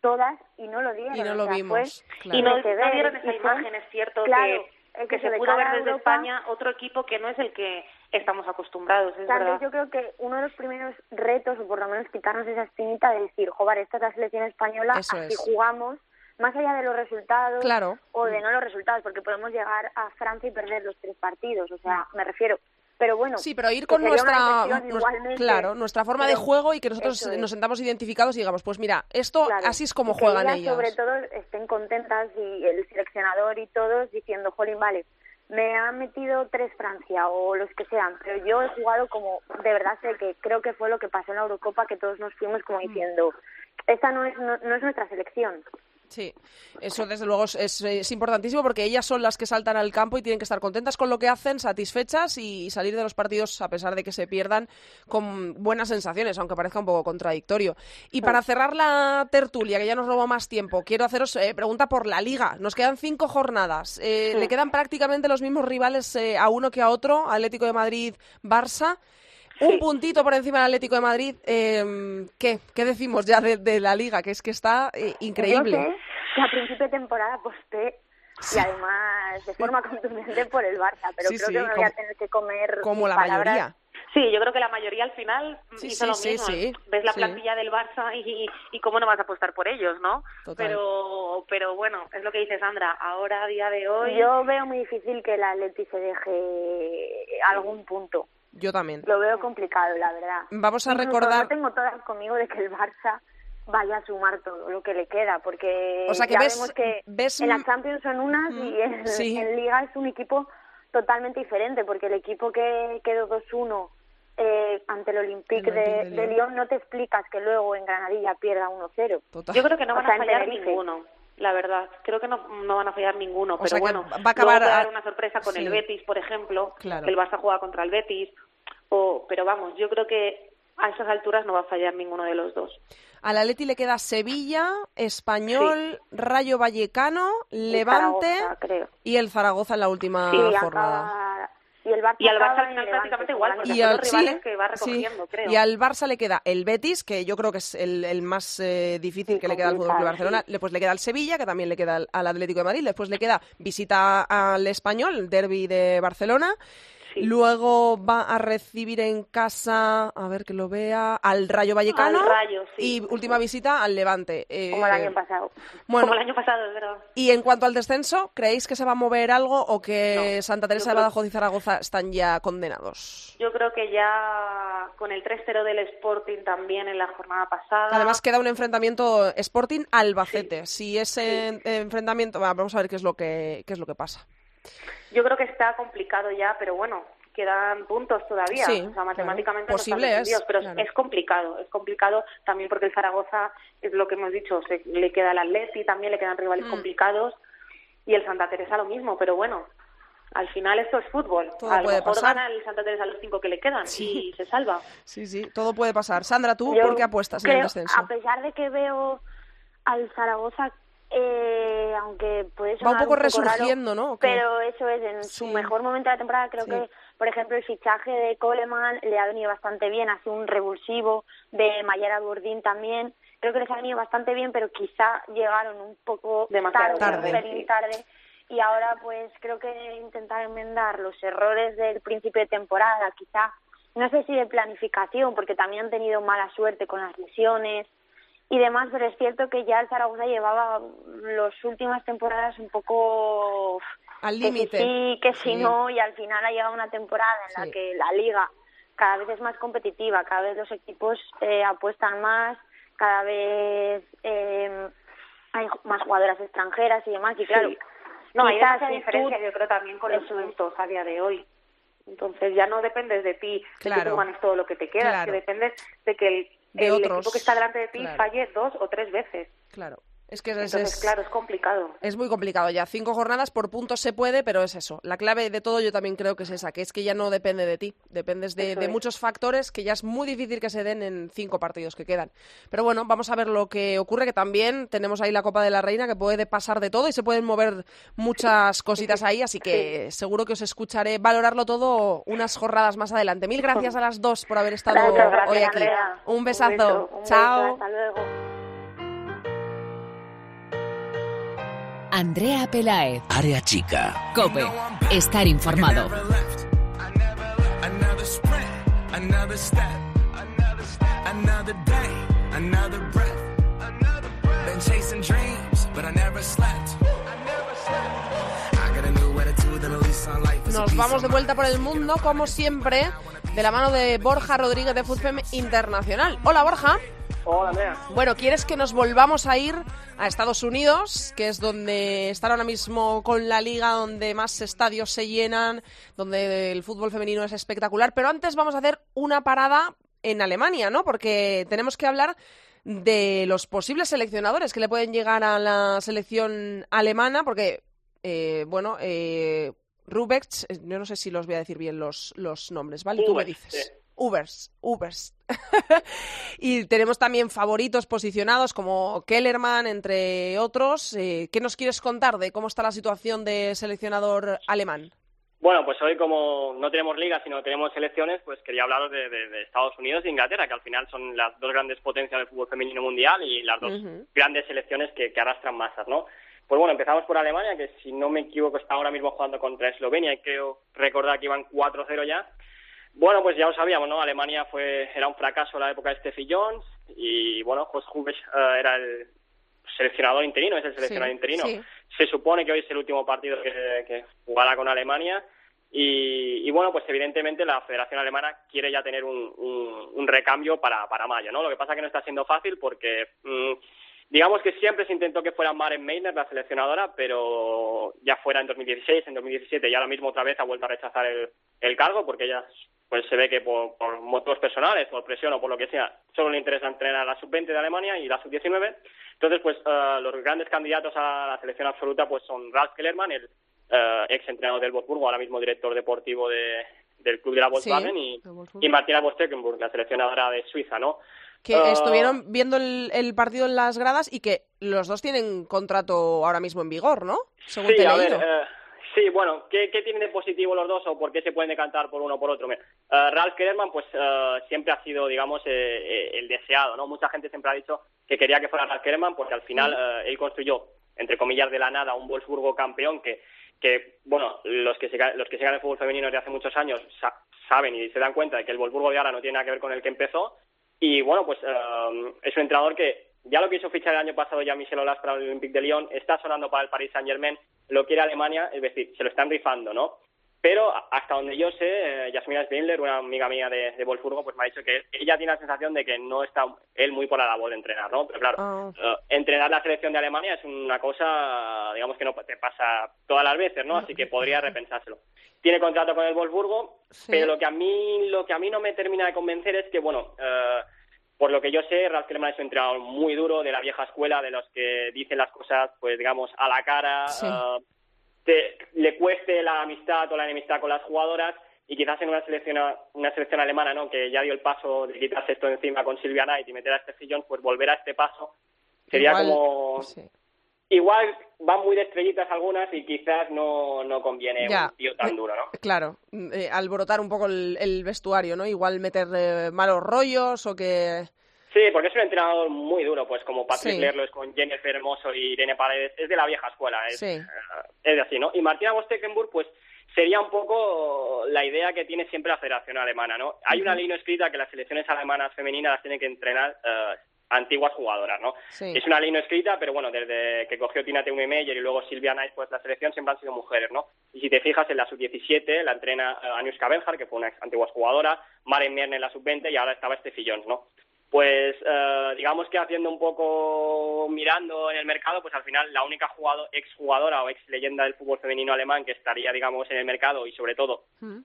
todas, y no lo dieron. Y no o lo sea, vimos. claro. Y no, no dieron y esa fue- imagen, es cierto, claro, que, que se pudo ver desde Europa, España otro equipo que no es el que estamos acostumbrados, es Claro, verdad. yo creo que uno de los primeros retos, o por lo menos quitarnos esa espinita de decir, joder, esta es la selección española, Eso así es. jugamos, más allá de los resultados Claro. o de no los resultados, porque podemos llegar a Francia y perder los tres partidos, o sea, me refiero. Pero bueno, Sí, pero ir con nuestra, claro, nuestra forma de juego y que nosotros es. nos sentamos identificados y digamos, pues mira, esto Claro, así es como juegan ellas, ellas. sobre todo estén contentas y el seleccionador y todos diciendo, jolín, vale, me han metido tres Francia o los que sean, pero yo he jugado como, de verdad sé que creo que fue lo que pasó en la Eurocopa, que todos nos fuimos como Mm. diciendo, esta no es, no, no es nuestra selección. Sí, eso desde luego es, importantísimo porque ellas son las que saltan al campo y tienen que estar contentas con lo que hacen, satisfechas y salir de los partidos a pesar de que se pierdan con buenas sensaciones, aunque parezca un poco contradictorio. Y para cerrar la tertulia, que ya nos robó más tiempo, quiero haceros eh, pregunta por la liga. Nos quedan cinco jornadas. Eh, Le quedan prácticamente los mismos rivales eh, a uno que a otro, Atlético de Madrid, Barça. Un puntito por encima del Atlético de Madrid. Eh, ¿Qué? ¿Qué decimos ya de, de la liga? Que es que está eh, increíble. Yo sé que a principio de temporada aposté y además de forma contundente por el Barça, pero Sí, creo que me voy como- a tener que comer Como la palabras. mayoría. Sí, yo creo que la mayoría al final Sí, hizo sí, lo sí, mismo. sí, Ves la plantilla del Barça y, y cómo no vas a apostar por ellos, ¿no? Total. Pero, pero bueno, es lo que dice Sandra. Ahora, a día de hoy, Yo veo muy difícil que el Atleti se deje algún punto. Yo también. Lo veo complicado, la verdad. Vamos a Incluso recordar- No tengo todas conmigo de que el Barça vaya a sumar todo lo que le queda, porque O sea, que ya ves- vemos que ves en la Champions son unas y en, sí. en Liga es un equipo totalmente diferente, porque el equipo que quedó 2-1 eh, ante el Olympique El de, de de Lyon. Lyon no te explicas que luego en Granadilla pierda 1-0. Total. yo creo que no O van sea, a fallar ninguno. La verdad, creo que no, no van a fallar ninguno. pero bueno, va a acabar a- haber una sorpresa con sí. el Betis, por ejemplo. Claro. que El Barça juega contra el Betis. O, pero vamos, yo creo que a esas alturas no va a fallar ninguno de los dos. Al Atleti le queda Sevilla, Español, Rayo Vallecano, Y Levante Zaragoza, y el Zaragoza en la última Sí, jornada. acaba- Y el Barça, Y al Barça al final prácticamente igual, porque Y son al, los sí, rivales que va sí. recogiendo, creo. y al Barça le queda el Betis, que yo creo que es el, el más eh, difícil Sí, que le queda al Fútbol Club Barcelona. Después le queda el Sevilla, que también le queda al, al Atlético de Madrid. Después le queda visita al Español, el derby de Barcelona. Sí. Luego va a recibir en casa, a ver que lo vea, al Rayo Vallecano. Al Rayo, sí. Y última visita al Levante. Eh, Como el año pasado. Bueno, Como el año pasado, es verdad. y en cuanto al descenso, ¿creéis que se va a mover algo o que No, Santa Teresa de creo- Badajoz y Zaragoza están ya condenados? Yo creo que ya con el 3-0 del Sporting también en la jornada pasada. Además queda un enfrentamiento Sporting Albacete. Si ese en- enfrentamiento, va, vamos a ver qué es lo que qué es lo que pasa. Yo creo que está complicado ya, pero bueno, quedan puntos todavía. Sí, o sea, claro. matemáticamente no Posible están es, pero claro. es complicado. Es complicado también porque el Zaragoza, es lo que hemos dicho, se, le queda el Atleti, también le quedan Mm. rivales complicados. Y el Santa Teresa lo mismo, pero bueno, al final esto es fútbol. Todo a lo puede mejor pasar. gana el Santa Teresa los cinco que le quedan y se salva. Sí, sí, todo puede pasar. Sandra, ¿tú Yo por qué apuestas en el descenso? A pesar de que veo al Zaragoza, eh, aunque puede Va un sonar poco raro, resurgiendo, ¿no? Pero eso es, en su mejor momento de la temporada creo Sí. que por ejemplo, el fichaje de Coleman le ha venido bastante bien, hace un revulsivo, de Mayara Burdín también, creo que les ha venido bastante bien, pero quizá llegaron un poco Demasiado tarde, tarde. tarde, y ahora pues creo que intentar enmendar los errores del principio de temporada, quizá, no sé si de planificación, porque también han tenido mala suerte con las lesiones y demás, pero es cierto que ya el Zaragoza llevaba las últimas temporadas un poco Al que límite. sí, que si Sí. no, y al final ha llegado una temporada en Sí. la que la liga cada vez es más competitiva, cada vez los equipos eh, apuestan más, cada vez eh, hay más jugadoras extranjeras y demás, y claro, Sí. No, hay si diferencia, tú- yo creo, también con los puntos a día de hoy. Entonces ya no dependes de ti, de Claro. que tú ganes todo lo que te queda, Claro. que dependes de que el, De el otros. equipo que está delante de ti Claro. falle dos o tres veces. Claro. Es que es, Entonces, es- claro, es complicado. es muy complicado ya. Cinco jornadas por puntos se puede, pero es eso. La clave de todo yo también creo que es esa, que es que ya no depende de ti. Dependes de, muchos factores que ya es muy difícil que se den en cinco partidos que quedan. Pero bueno, vamos a ver lo que ocurre, que también tenemos ahí la Copa de la Reina, que puede pasar de todo y se pueden mover muchas cositas ahí, así que seguro que os escucharé valorarlo todo unas jornadas más adelante. Mil gracias a las dos por haber estado gracias, hoy aquí. Andrea. Un Un besazo. beso, un beso, Chao. hasta luego. Andrea Pelaez. Área chica. Cope. Estar informado. Nos vamos de vuelta por el mundo, como siempre, de la mano de Borja Rodríguez de FUTFEM Internacional. Hola, Borja. Hola. Bueno, ¿quieres que nos volvamos a ir a Estados Unidos, que es donde están ahora mismo con la liga, donde más estadios se llenan, donde el fútbol femenino es espectacular? Pero antes vamos a hacer una parada en Alemania, ¿no? Porque tenemos que hablar de los posibles seleccionadores que le pueden llegar a la selección alemana, porque, eh, bueno, eh, Rubex, eh, yo no sé si los voy a decir bien los, los nombres, ¿vale? Tú me dices. Ubers, Ubers. y tenemos también favoritos posicionados como Kellerman, entre otros. Eh, ¿Qué nos quieres contar de cómo está la situación de seleccionador alemán? Bueno, pues hoy como no tenemos liga, sino tenemos selecciones, pues quería hablaros de, de- de Estados Unidos e Inglaterra, que al final son las dos grandes potencias del fútbol femenino mundial y las dos grandes selecciones que, que arrastran masas, ¿no? Pues bueno, empezamos por Alemania, que si no me equivoco está ahora mismo jugando contra Eslovenia y creo recordar que iban 4-0 ya. Bueno, pues ya lo sabíamos, ¿no? Alemania fue era un fracaso en la época de Steffi Jones y bueno, Jos Hubes eh, era el seleccionador interino, es el seleccionador Sí, interino. sí. Se supone que hoy es el último partido que, que jugará con Alemania y, y, bueno, pues evidentemente la Federación Alemana quiere ya tener un, un, un recambio para, para mayo, ¿no? Lo que pasa que no está siendo fácil porque mm, digamos que siempre se intentó que fuera Maren Meiner la seleccionadora, pero ya fuera en 2016, en 2017 y ahora mismo otra vez ha vuelto a rechazar el, el cargo porque ella pues se ve que por, por motivos personales, por presión o por lo que sea, solo le interesa entrenar a la sub-20 de Alemania y la sub-19. Entonces, pues eh, los grandes candidatos a la selección absoluta pues son Ralf Kellerman, el eh, ex entrenador del Wolfsburgo, ahora mismo director deportivo de, del club de la Volkswagen, Sí, y, Martina Bosteckenburg, la seleccionadora de Suiza, ¿no? Que Ah. estuvieron viendo el, el partido en las gradas y que los dos tienen contrato ahora mismo en vigor, ¿no? Según Sí, te he a ver, leído. eh, sí, bueno, ¿qué, ¿qué tienen de positivo los dos o por qué se pueden decantar por uno o por otro? Mira, eh, Ralf Kellerman, pues eh, siempre ha sido, digamos, eh, eh, el deseado, ¿no? Mucha gente siempre ha dicho que quería que fuera Ralf Kellerman porque al final eh, él construyó, entre comillas, de la nada un Wolfsburgo campeón que, que bueno, los que, sigan, los que sigan el fútbol femenino desde hace muchos años sa- saben y se dan cuenta de que el Wolfsburgo de ahora no tiene nada que ver con el que empezó y bueno, pues es un entrenador que ya lo quiso fichar el año pasado ya Michel Aulas para el Olympique de Lyon, está sonando para el Paris Saint Germain, lo quiere Alemania, es decir, se lo están rifando, ¿no? Pero hasta donde yo sé, eh, Jasmina Spindler, una amiga mía de, de Wolfsburgo, pues me ha dicho que ella tiene la sensación de que no está él muy por la labor de entrenar, ¿no? Pero claro, eh, entrenar la selección de Alemania es una cosa, digamos que no te pasa todas las veces, ¿no? Así que podría repensárselo. Tiene contrato con el Wolfsburgo, Sí. pero lo que a mí lo que a mí no me termina de convencer es que, bueno, eh, por lo que yo sé, Ralf Kellerman es un entrenador muy duro de la vieja escuela, de los que dicen las cosas, pues digamos, a la cara, Sí. te- le cueste la amistad o la enemistad con las jugadoras y quizás en una selección una selección alemana no que ya dio el paso de quitarse esto encima con Silvia Knight y meter a este sillón pues volver a este paso sería Igual, como sí. Igual van muy de estrellitas algunas y quizás no, no conviene Ya. un tío tan duro, ¿no? Claro, mm, eh, alborotar un poco el, el vestuario, ¿no? Igual meter eh, malos rollos o que... Sí, porque es un entrenador muy duro, pues como Patrick Sí. Lerlo es con Jennifer Hermoso y Irene Paredes, es de la vieja escuela, es, Sí. eh, es así, ¿no? Y Martina Bostekenburg, pues sería un poco la idea que tiene siempre la Federación Alemana, ¿no? Hay una ley no escrita que las selecciones alemanas femeninas las tienen que entrenar eh, antiguas jugadoras, ¿no? Sí. Es una ley no escrita, pero bueno, desde que cogió Tina Teume Meyer y luego Silvia Knight, pues la selección siempre han sido mujeres, ¿no? Y si te fijas, en la sub-17 la entrena eh, Anushka Benhar, que fue una ex- antigua jugadora, Maren Merne en la sub-20 y ahora estaba Steffi Jones, ¿no? Pues eh, digamos que haciendo un poco mirando en el mercado, pues al final la única jugado, exjugadora o ex leyenda del fútbol femenino alemán que estaría, digamos, en el mercado y sobre todo Mm.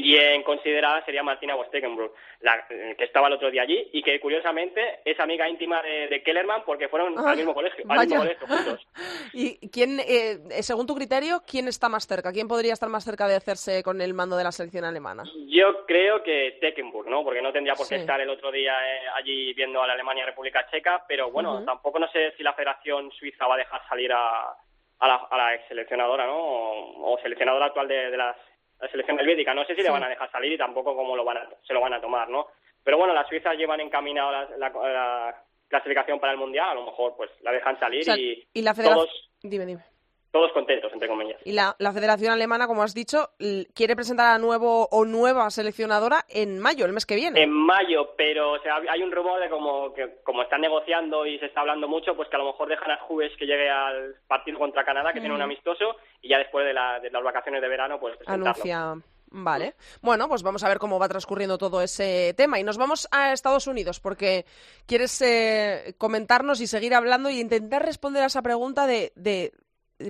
Bien considerada sería Martina Bostekenburg, la, eh, que estaba el otro día allí y que curiosamente es amiga íntima de, de Kellerman porque fueron Ah, al mismo colegio, al mismo colegio juntos. ¿Y quién, eh, según tu criterio, quién está más cerca? ¿Quién podría estar más cerca de hacerse con el mando de la selección alemana? Yo creo que Tekenburg, ¿no? Porque no tendría por qué Sí. estar el otro día eh, allí viendo a la Alemania República Checa, pero bueno, Ujú. tampoco no sé si la Federación Suiza va a dejar salir a, a la, a la ex seleccionadora, ¿no? O, o seleccionadora actual de, de las- la selección helvética. No sé si le van a dejar salir y tampoco cómo lo van a, se lo van a tomar, ¿no? Pero bueno, las suizas llevan encaminado la, la- la clasificación para el Mundial, a lo mejor pues la dejan salir O sea, y, y la federación... todos, Dime, dime. Todos contentos, entre comillas. Y la, la Federación Alemana, como has dicho, quiere presentar a nuevo o nueva seleccionadora en mayo, el mes que viene. En mayo, pero o sea, hay un rumor de como que como están negociando y se está hablando mucho, pues que a lo mejor dejan a Juves que llegue al partido contra Canadá, que tiene un amistoso, y ya después de, la- de las vacaciones de verano, pues presentarlo. Anuncia. Vale. Bueno, pues vamos a ver cómo va transcurriendo todo ese tema. Y nos vamos a Estados Unidos, porque quieres eh, comentarnos y seguir hablando y intentar responder a esa pregunta de, de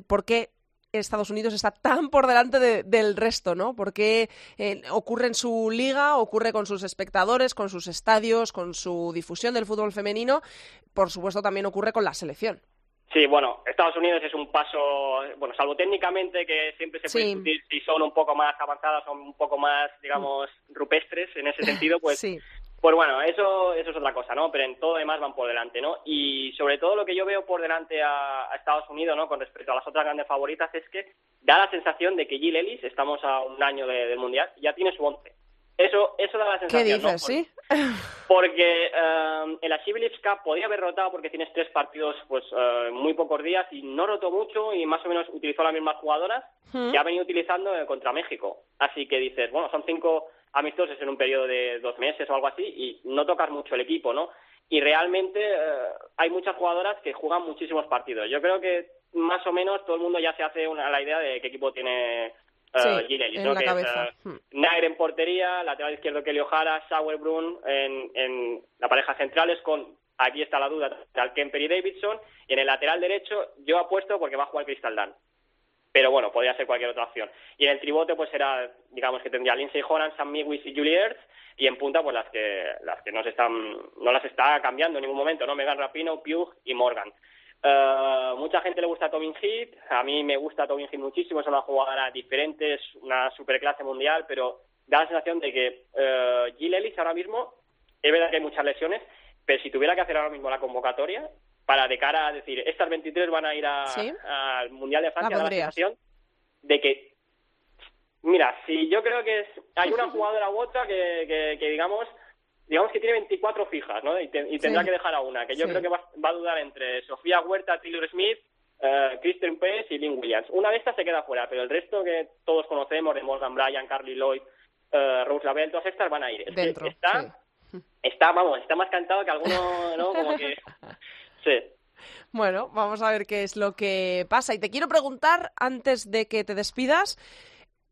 por qué Estados Unidos está tan por delante de- del resto, ¿no? ¿Por qué eh, ocurre en su liga, ocurre con sus espectadores, con sus estadios, con su difusión del fútbol femenino? Por supuesto, también ocurre con la selección. Sí, bueno, Estados Unidos es un paso, bueno, salvo técnicamente que siempre se puede Sí. discutir si son un poco más avanzadas o un poco más, digamos, rupestres en ese sentido, pues sí. Pues bueno, eso, eso es otra cosa, ¿no? Pero en todo demás van por delante, ¿no? Y sobre todo lo que yo veo por delante a, a Estados Unidos, ¿no? Con respecto a las otras grandes favoritas es que da la sensación de que Jill Ellis, estamos a un año de- del Mundial, ya tiene su once. Eso, eso da la ¿Qué sensación, ¿no? dices, sí? porque eh, en la Cup podía haber rotado porque tienes tres partidos pues eh, muy pocos días y no rotó mucho y más o menos utilizó las mismas jugadoras Mm. que ha venido utilizando eh, contra México. Así que dices, bueno, son cinco amistosos en un periodo de dos meses o algo así y no tocas mucho el equipo, ¿no? Y realmente eh, hay muchas jugadoras que juegan muchísimos partidos. Yo creo que más o menos todo el mundo ya se hace una, la idea de qué equipo tiene eh, Sí, Jill Ellis, en ¿no? la Que cabeza. eh, Hmm. Nair en portería, lateral izquierdo Kelly O'Hara, Sauerbrunn en, en la pareja centrales con, aquí está la duda, tal Kemper y Davidson, y en el lateral derecho yo apuesto porque va a jugar Crystal Dunn. Pero bueno, podría ser cualquier otra opción. Y en el tribote pues era, digamos que tendría Lindsay Horan, Sam Mewis y Julie Ertz, y en punta pues las que las que no se están no las está cambiando en ningún momento, ¿no? Megan Rapino, Pugh y Morgan. Eh, mucha gente le gusta Tobin Heath, a mí me gusta Tobin Heath muchísimo, es una jugadora diferente, es una superclase mundial, pero da la sensación de que eh, Jill Ellis ahora mismo, es verdad que hay muchas lesiones, pero si tuviera que hacer ahora mismo la convocatoria, para de cara a decir, estas 23 van a ir Sí. al Mundial de Francia, La da la sensación de que Mira, si yo creo que es, hay una jugadora u otra que, que, que digamos digamos que tiene 24 fijas, ¿no? Y, te- y tendrá Sí. que dejar a una, que yo Sí. creo que va, va a dudar entre Sofía Huerta, Taylor Smith, eh, Kristen Pérez y Lynn Williams. Una de estas se queda fuera, pero el resto que todos conocemos, de Morgan Bryan, Carly Lloyd, eh, Rose Lavelle, todas estas van a ir. Dentro, está, sí. está, vamos, está más cantado que alguno, ¿no? Como que... Sí. Bueno, vamos a ver qué es lo que pasa. Y te quiero preguntar, antes de que te despidas,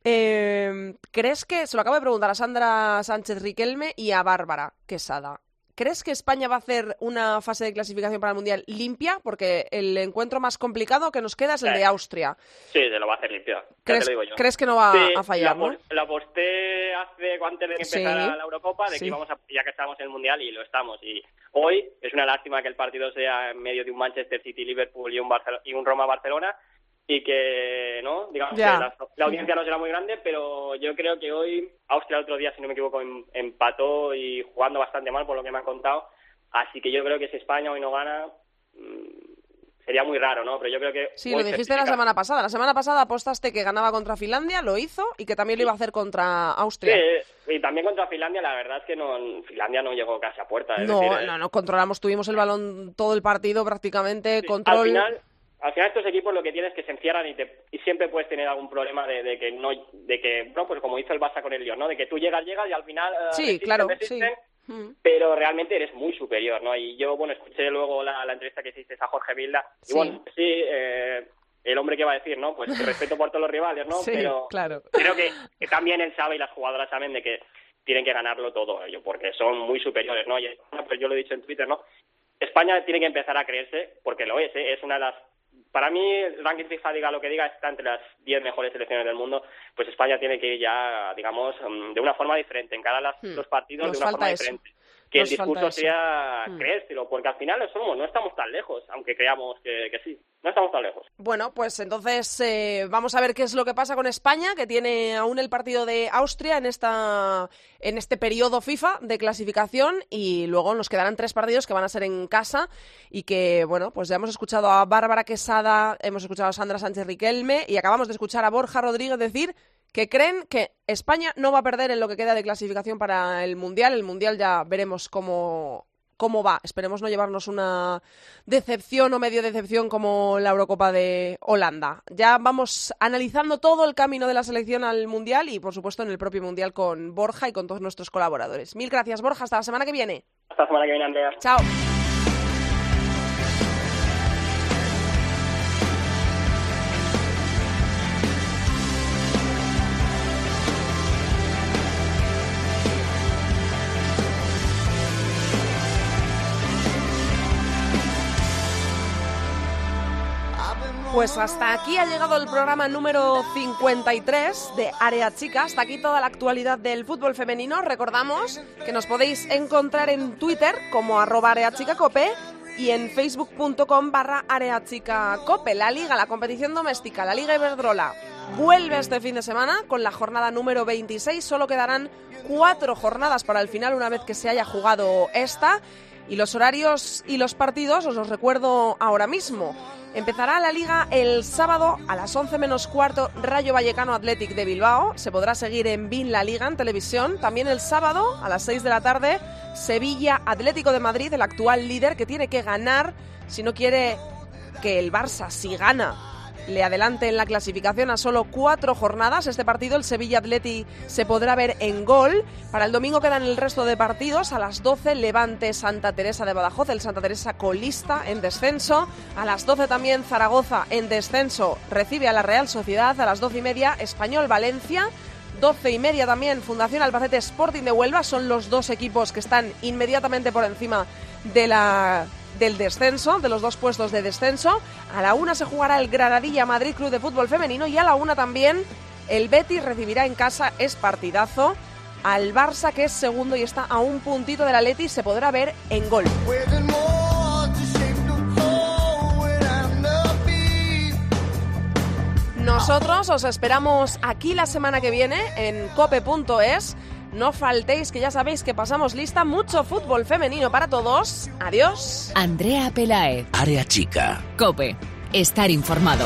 eh, ¿crees que, se lo acabo de preguntar a Sandra Sánchez Riquelme y a Bárbara Quesada, ¿crees que España va a hacer una fase de clasificación para el Mundial limpia? Porque el encuentro más complicado que nos queda es el Sí. de Austria. Sí, se lo va a hacer te ¿Crees, lo digo yo. crees que no va Sí, a fallar, la, no? pos- la posté hace antes de que empezara Sí, la Eurocopa de que íbamos a, ya que estábamos en el Mundial y lo estamos. Y hoy es una lástima que el partido sea en medio de un Manchester City, Liverpool y un, y un Roma-Barcelona y que, ¿no? Digamos que la, la audiencia no será muy grande, pero yo creo que hoy Austria el otro día, si no me equivoco, em- empató y jugando bastante mal por lo que me han contado. Así que yo creo que si España hoy no gana, mm, sería muy raro, ¿no? Pero yo creo que... Sí, lo dijiste la semana pasada. La semana pasada apostaste que ganaba contra Finlandia, lo hizo, y que también lo iba a hacer contra Austria. Sí, y también contra Finlandia, la verdad es que no, Finlandia no llegó casi a puerta. es No, decir, eh, no, no, controlamos, tuvimos el balón todo el partido prácticamente, Sí, control. Al final, al final estos equipos lo que tienes es que se encierran y, te, y siempre puedes tener algún problema de, de que no, de que, no, pues como hizo el Barça con el Lyon, ¿no? De que tú llegas, llegas y al final eh, Sí, resisten, claro, resisten, sí. Mm. pero realmente eres muy superior, ¿no? Y yo, bueno, escuché luego la, la entrevista que hiciste a Jorge Vilda y Sí. bueno, sí, eh, el hombre que va a decir, ¿no? Pues respeto por todos los rivales, ¿no? Sí, pero claro. creo que, que también él sabe y las jugadoras saben de que tienen que ganarlo todo ello, porque son muy superiores, ¿no? Y pues yo lo he dicho en Twitter, ¿no? España tiene que empezar a creerse, porque lo es, ¿eh? es una de las... Para mí, el ranking FIFA, diga lo que diga, está entre las 10 mejores selecciones del mundo, pues España tiene que ir ya, digamos, mm, de una forma diferente, encarar las- Hmm. los partidos Nos de una forma eso. diferente. Que Nos el discurso Hmm. creérselo, porque al final lo somos, no estamos tan lejos, aunque creamos que, que sí, no estamos tan lejos. Bueno, pues entonces eh, vamos a ver qué es lo que pasa con España, que tiene aún el partido de Austria en esta en este periodo FIFA de clasificación y luego nos quedarán tres partidos que van a ser en casa y que bueno, pues ya hemos escuchado a Bárbara Quesada, hemos escuchado a Sandra Sánchez Riquelme y acabamos de escuchar a Borja Rodríguez decir que creen que España no va a perder en lo que queda de clasificación para el Mundial. El Mundial ya veremos cómo, cómo va. Esperemos no llevarnos una decepción o medio decepción como la Eurocopa de Holanda. Ya vamos analizando todo el camino de la selección al Mundial y, por supuesto, en el propio Mundial con Borja y con todos nuestros colaboradores. Mil gracias, Borja. Hasta la semana que viene. Hasta la semana que viene, Andrea. Chao. Pues hasta aquí ha llegado el programa número 53 de Área Chica. Hasta aquí toda la actualidad del fútbol femenino. Recordamos que nos podéis encontrar en Twitter como areachicacope y en facebook.com barra areachicacope. La liga, la competición doméstica, la liga Iberdrola vuelve este fin de semana con la jornada número 26. Solo quedarán cuatro jornadas para el final una vez que se haya jugado esta. Y los horarios y los partidos os los recuerdo ahora mismo. Empezará la liga el sábado a las 11 menos cuarto Rayo Vallecano Athletic de Bilbao. Se podrá seguir en BIN la liga en televisión. También el sábado a las 6 de la tarde Sevilla Atlético de Madrid, el actual líder que tiene que ganar si no quiere que el Barça, si gana, le adelante en la clasificación a solo cuatro jornadas. Este partido, el Sevilla Atleti, se podrá ver en gol. Para el domingo quedan el resto de partidos. A las 12, Levante Santa Teresa de Badajoz, el Santa Teresa colista en descenso. A las 12 también Zaragoza en descenso recibe a la Real Sociedad. A las 12 y media, Español Valencia. 12 y media también Fundación Albacete Sporting de Huelva. Son los dos equipos que están inmediatamente por encima de la del descenso, de los dos puestos de descenso. A la una se jugará el Granadilla Madrid Club de Fútbol Femenino y a la una también el Betis recibirá en casa, es partidazo, al Barça que es segundo y está a un puntito del Atleti, se podrá ver en gol. Nosotros os esperamos aquí la semana que viene en cope.es. No faltéis, que ya sabéis que pasamos lista. Mucho fútbol femenino para todos. Adiós. Andrea Pelaez, Área chica. Cope. Estar informado.